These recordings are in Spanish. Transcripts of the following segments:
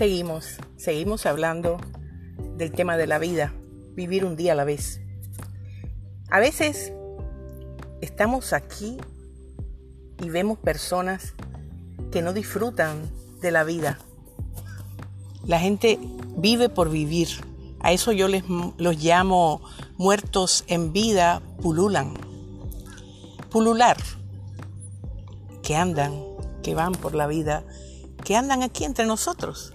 Seguimos, seguimos hablando del tema de la vida, vivir un día a la vez. A veces estamos aquí y vemos personas que no disfrutan de la vida. La gente vive por vivir. A eso yo les los llamo muertos en vida, pululan. Pulular, que andan, que van por la vida, que andan aquí entre nosotros.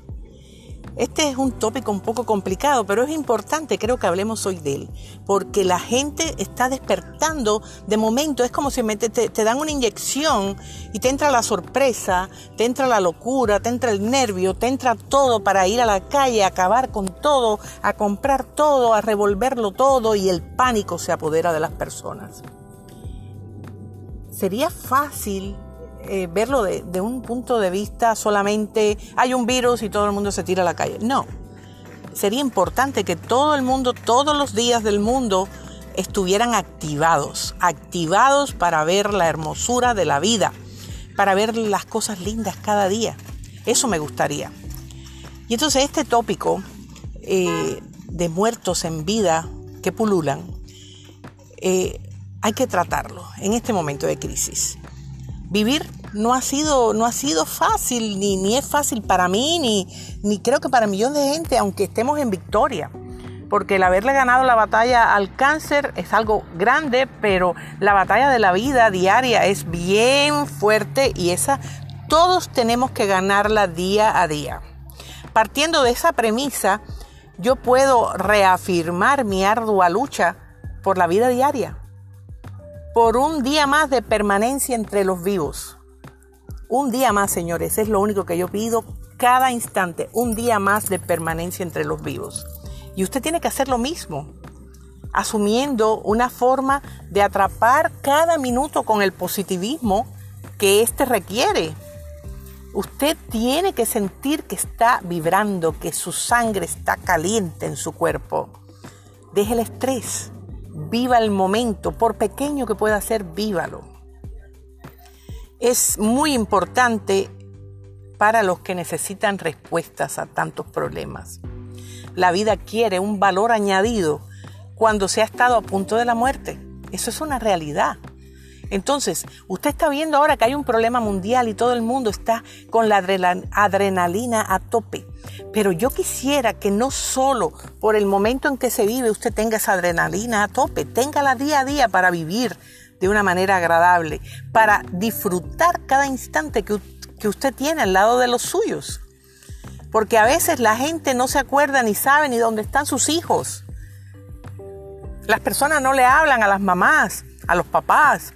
Este es un tópico un poco complicado, pero es importante, creo que hablemos hoy de él, porque la gente está despertando de momento, es como si te, dan una inyección y te entra la sorpresa, te entra la locura, te entra el nervio, te entra todo para ir a la calle, a acabar con todo, a comprar todo, a revolverlo todo y el pánico se apodera de las personas. Sería fácil eh, verlo de, un punto de vista solamente hay un virus y todo el mundo se tira a la calle. No. Sería importante que todo el mundo, todos los días del mundo, estuvieran activados, activados para ver la hermosura de la vida, para ver las cosas lindas cada día. Eso me gustaría. Y entonces este tópico eh, de muertos en vida que pululan, eh, hay que tratarlo en este momento de crisis vivir no ha sido, no ha sido fácil, ni, ni es fácil para mí, ni, ni creo que para millones de gente, aunque estemos en victoria. Porque el haberle ganado la batalla al cáncer es algo grande, pero la batalla de la vida diaria es bien fuerte y esa todos tenemos que ganarla día a día. Partiendo de esa premisa, yo puedo reafirmar mi ardua lucha por la vida diaria por un día más de permanencia entre los vivos. Un día más, señores, es lo único que yo pido cada instante, un día más de permanencia entre los vivos. Y usted tiene que hacer lo mismo, asumiendo una forma de atrapar cada minuto con el positivismo que éste requiere. Usted tiene que sentir que está vibrando, que su sangre está caliente en su cuerpo. Deje el estrés, Viva el momento, por pequeño que pueda ser, vívalo. Es muy importante para los que necesitan respuestas a tantos problemas. La vida quiere un valor añadido cuando se ha estado a punto de la muerte. Eso es una realidad. Entonces, usted está viendo ahora que hay un problema mundial y todo el mundo está con la adrenalina a tope. Pero yo quisiera que no solo por el momento en que se vive usted tenga esa adrenalina a tope, téngala día a día para vivir de una manera agradable, para disfrutar cada instante que, que usted tiene al lado de los suyos. Porque a veces la gente no se acuerda ni sabe ni dónde están sus hijos. Las personas no le hablan a las mamás, a los papás,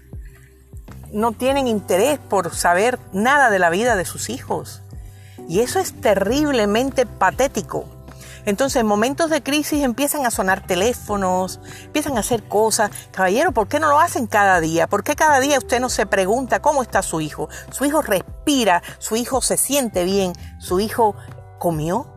no tienen interés por saber nada de la vida de sus hijos. Y eso es terriblemente patético. Entonces, en momentos de crisis empiezan a sonar teléfonos, empiezan a hacer cosas. Caballero, ¿por qué no lo hacen cada día? ¿Por qué cada día usted no se pregunta cómo está su hijo? Su hijo respira, su hijo se siente bien, su hijo comió.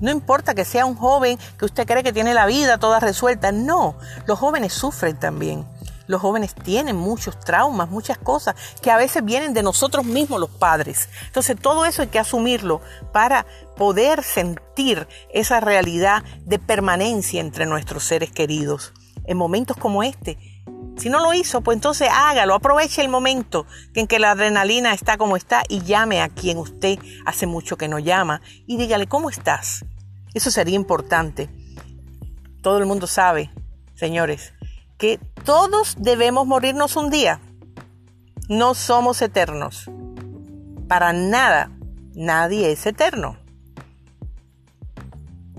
No importa que sea un joven que usted cree que tiene la vida toda resuelta. No, los jóvenes sufren también. Los jóvenes tienen muchos traumas, muchas cosas que a veces vienen de nosotros mismos los padres. Entonces todo eso hay que asumirlo para poder sentir esa realidad de permanencia entre nuestros seres queridos en momentos como este. Si no lo hizo, pues entonces hágalo, aproveche el momento en que la adrenalina está como está y llame a quien usted hace mucho que no llama y dígale, ¿cómo estás? Eso sería importante. Todo el mundo sabe, señores, que todos debemos morirnos un día. No somos eternos. Para nada, nadie es eterno.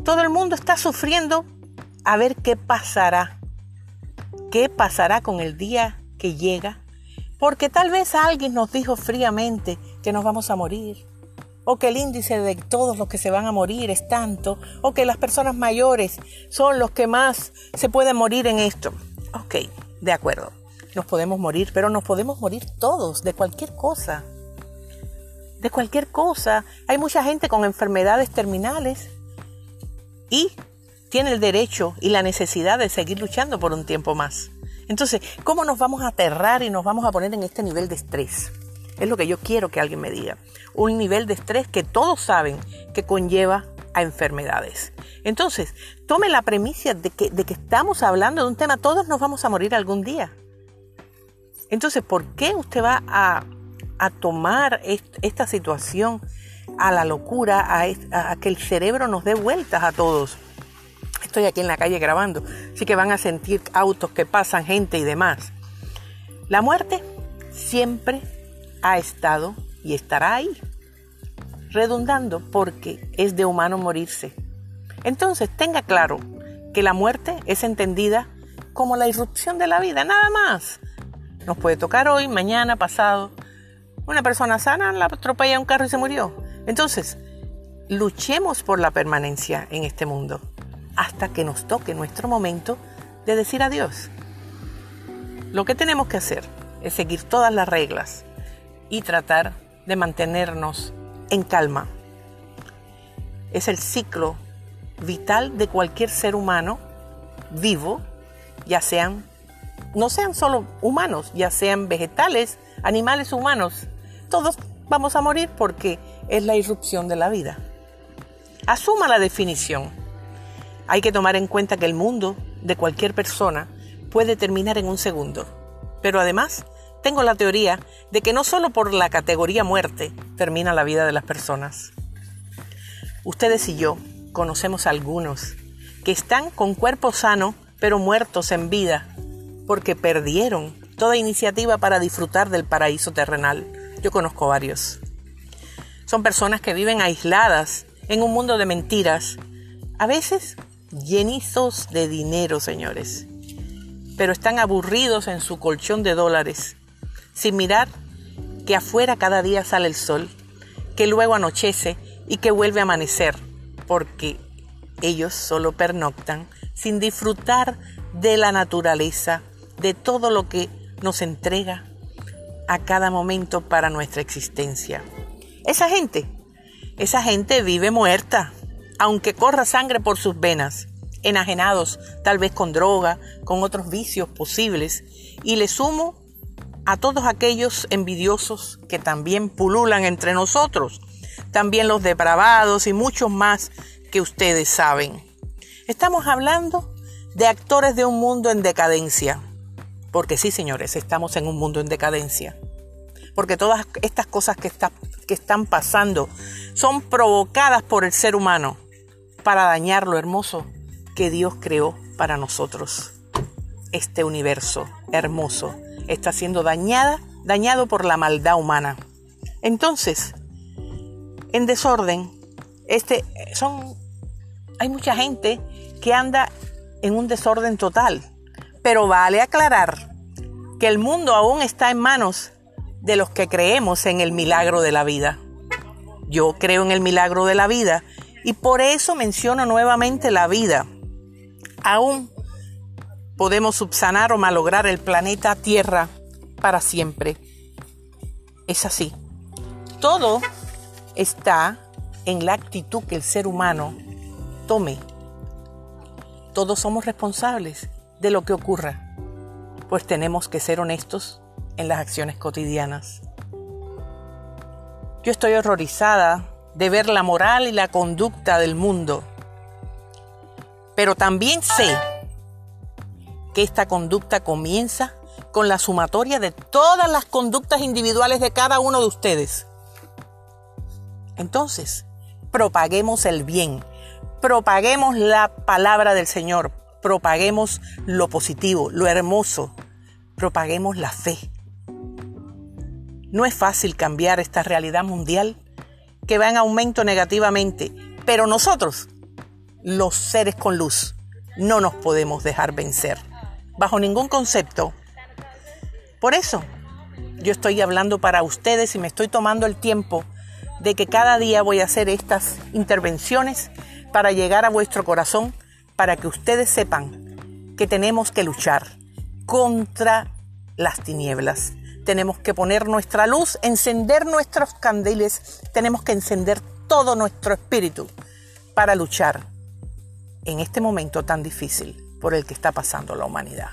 Todo el mundo está sufriendo a ver qué pasará. ¿Qué pasará con el día que llega? Porque tal vez alguien nos dijo fríamente que nos vamos a morir, o que el índice de todos los que se van a morir es tanto, o que las personas mayores son los que más se pueden morir en esto. De acuerdo, nos podemos morir, pero nos podemos morir todos de cualquier cosa. De cualquier cosa. Hay mucha gente con enfermedades terminales y tiene el derecho y la necesidad de seguir luchando por un tiempo más. Entonces, ¿cómo nos vamos a aterrar y nos vamos a poner en este nivel de estrés? Es lo que yo quiero que alguien me diga. Un nivel de estrés que todos saben que conlleva a enfermedades. Entonces, tome la premisa de que, estamos hablando de un tema, todos nos vamos a morir algún día. Entonces, ¿por qué usted va a, tomar esta situación a la locura, a, a, que el cerebro nos dé vueltas a todos? Estoy aquí en la calle grabando, así que van a sentir autos que pasan, gente y demás. La muerte siempre ha estado y estará ahí, redundando porque es de humano morirse. Entonces tenga claro que la muerte es entendida como la irrupción de la vida, nada más. Nos puede tocar hoy, mañana, pasado. Una persona sana la atropella un carro y se murió. Entonces, luchemos por la permanencia en este mundo hasta que nos toque nuestro momento de decir adiós. Lo que tenemos que hacer es seguir todas las reglas y tratar de mantenernos en calma. Es el ciclo vital de cualquier ser humano vivo, ya sean, no sean solo humanos, ya sean vegetales, animales humanos. Todos vamos a morir porque es la irrupción de la vida. Asuma la definición. Hay que tomar en cuenta que el mundo de cualquier persona puede terminar en un segundo. Pero además, tengo la teoría de que no solo por la categoría muerte termina la vida de las personas. Ustedes y yo conocemos algunos que están con cuerpo sano pero muertos en vida porque perdieron toda iniciativa para disfrutar del paraíso terrenal. Yo conozco varios. Son personas que viven aisladas en un mundo de mentiras, a veces llenizos de dinero, señores, pero están aburridos en su colchón de dólares, sin mirar que afuera cada día sale el sol, que luego anochece y que vuelve a amanecer porque ellos solo pernoctan sin disfrutar de la naturaleza, de todo lo que nos entrega a cada momento para nuestra existencia. Esa gente, esa gente vive muerta, aunque corra sangre por sus venas, enajenados tal vez con droga, con otros vicios posibles, y le sumo a todos aquellos envidiosos que también pululan entre nosotros, también los depravados y muchos más que ustedes saben. Estamos hablando de actores de un mundo en decadencia. Porque sí, señores, estamos en un mundo en decadencia. Porque todas estas cosas que, que están pasando son provocadas por el ser humano para dañar lo hermoso que Dios creó para nosotros. Este universo hermoso está siendo dañada, dañado por la maldad humana. Entonces, en desorden. Este, son, hay mucha gente que anda en un desorden total, pero vale aclarar que el mundo aún está en manos de los que creemos en el milagro de la vida. Yo creo en el milagro de la vida y por eso menciono nuevamente la vida. Aún podemos subsanar o malograr el planeta Tierra para siempre. Es así. Todo está en la actitud que el ser humano tome. Todos somos responsables de lo que ocurra, pues tenemos que ser honestos en las acciones cotidianas. Yo estoy horrorizada de ver la moral y la conducta del mundo, pero también sé que esta conducta comienza con la sumatoria de todas las conductas individuales de cada uno de ustedes. Entonces, propaguemos el bien, propaguemos la palabra del Señor, propaguemos lo positivo, lo hermoso, propaguemos la fe. No es fácil cambiar esta realidad mundial que va en aumento negativamente, pero nosotros, los seres con luz, no nos podemos dejar vencer, bajo ningún concepto. Por eso, yo estoy hablando para ustedes y me estoy tomando el tiempo de que cada día voy a hacer estas intervenciones para llegar a vuestro corazón, para que ustedes sepan que tenemos que luchar contra las tinieblas. Tenemos que poner nuestra luz, encender nuestros candiles, tenemos que encender todo nuestro espíritu para luchar en este momento tan difícil por el que está pasando la humanidad.